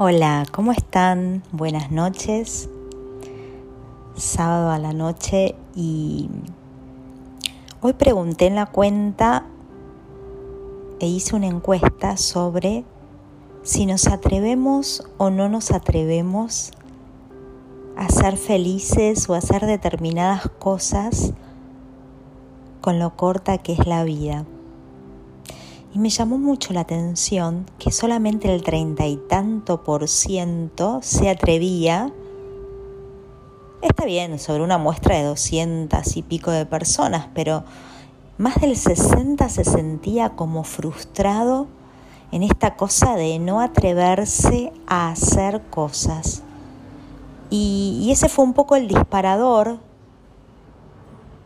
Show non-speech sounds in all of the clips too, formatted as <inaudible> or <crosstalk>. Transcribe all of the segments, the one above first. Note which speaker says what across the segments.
Speaker 1: Hola, ¿cómo están? Buenas noches. Sábado a la noche y hoy pregunté en la cuenta e hice una encuesta sobre si nos atrevemos o no nos atrevemos a ser felices o a hacer determinadas cosas con lo corta que es la vida. Y me llamó mucho la atención que solamente el treinta y tanto por ciento se atrevía, está bien, sobre una muestra de doscientas y pico de personas, pero más del 60 se sentía como frustrado en esta cosa de no atreverse a hacer cosas. Y, y, ese fue un poco el disparador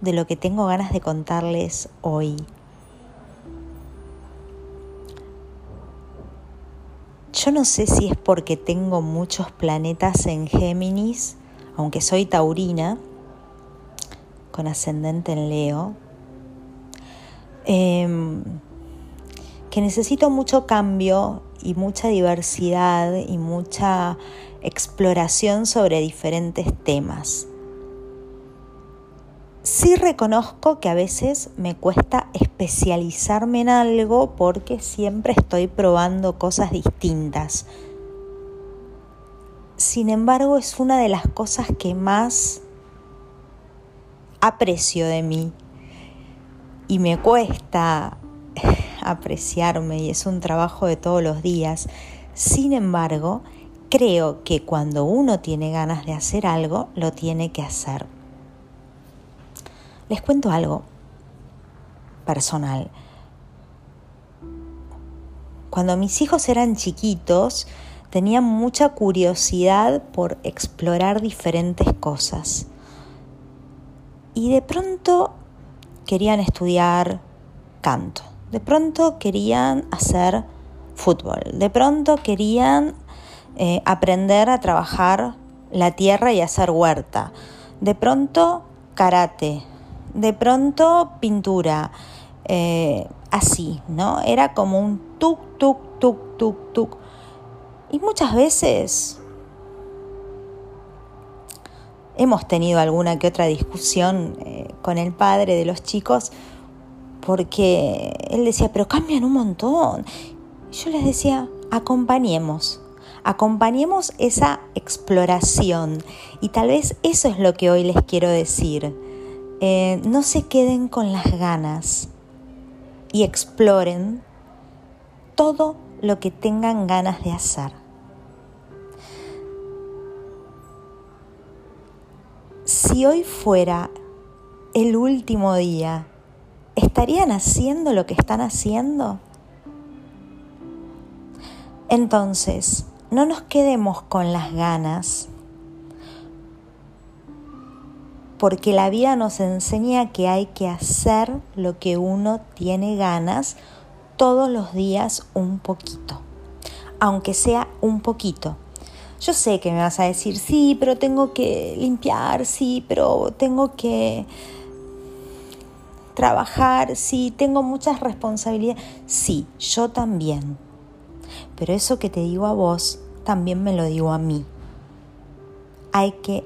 Speaker 1: de lo que tengo ganas de contarles hoy. Yo no sé si es porque tengo muchos planetas en Géminis, aunque soy taurina, con ascendente en Leo, eh, que necesito mucho cambio y mucha diversidad y mucha exploración sobre diferentes temas. Sí reconozco que a veces me cuesta especializarme en algo porque siempre estoy probando cosas distintas. Sin embargo, es una de las cosas que más aprecio de mí y me cuesta <laughs> apreciarme y es un trabajo de todos los días. Sin embargo, creo que cuando uno tiene ganas de hacer algo, lo tiene que hacer. Les cuento algo personal. Cuando mis hijos eran chiquitos, tenían mucha curiosidad por explorar diferentes cosas. Y de pronto querían estudiar canto, de pronto querían hacer fútbol, de pronto querían eh, aprender a trabajar la tierra y hacer huerta, de pronto karate, de pronto pintura, eh, así, ¿no? Era como un tuk, tuk, tuk, tuk, tuk. Y muchas veces hemos tenido alguna que otra discusión eh, con el padre de los chicos porque él decía, pero cambian un montón. Yo les decía, acompañemos, acompañemos esa exploración y tal vez eso es lo que hoy les quiero decir eh, no se queden con las ganas y exploren todo lo que tengan ganas de hacer. Si hoy fuera el último día, ¿estarían haciendo lo que están haciendo? Entonces, no nos quedemos con las ganas porque la vida nos enseña que hay que hacer lo que uno tiene ganas todos los días un poquito, aunque sea un poquito. Yo sé que me vas a decir, sí, pero tengo que limpiar, sí, pero tengo que trabajar, sí, tengo muchas responsabilidades. Sí, yo también. Pero eso que te digo a vos, también me lo digo a mí. Hay que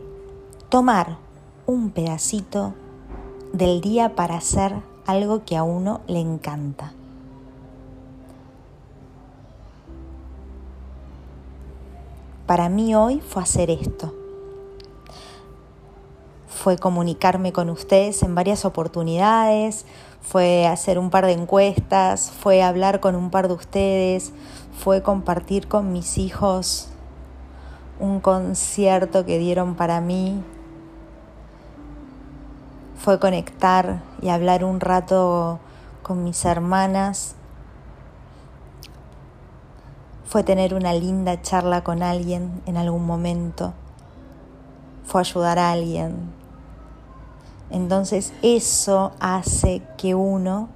Speaker 1: tomar un pedacito del día para hacer algo que a uno le encanta. Para mí hoy fue hacer esto. Fue comunicarme con ustedes en varias oportunidades, fue hacer un par de encuestas, fue hablar con un par de ustedes, fue compartir con mis hijos un concierto que dieron para mí fue conectar y hablar un rato con mis hermanas, fue tener una linda charla con alguien en algún momento, fue ayudar a alguien. Entonces eso hace que uno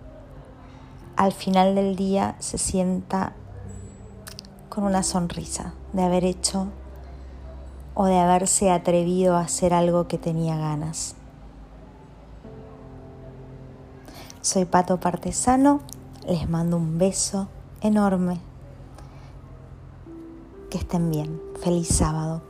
Speaker 1: al final del día se sienta con una sonrisa de haber hecho o de haberse atrevido a hacer algo que tenía ganas. Soy Pato Partesano, les mando un beso enorme que estén bien. Feliz sábado.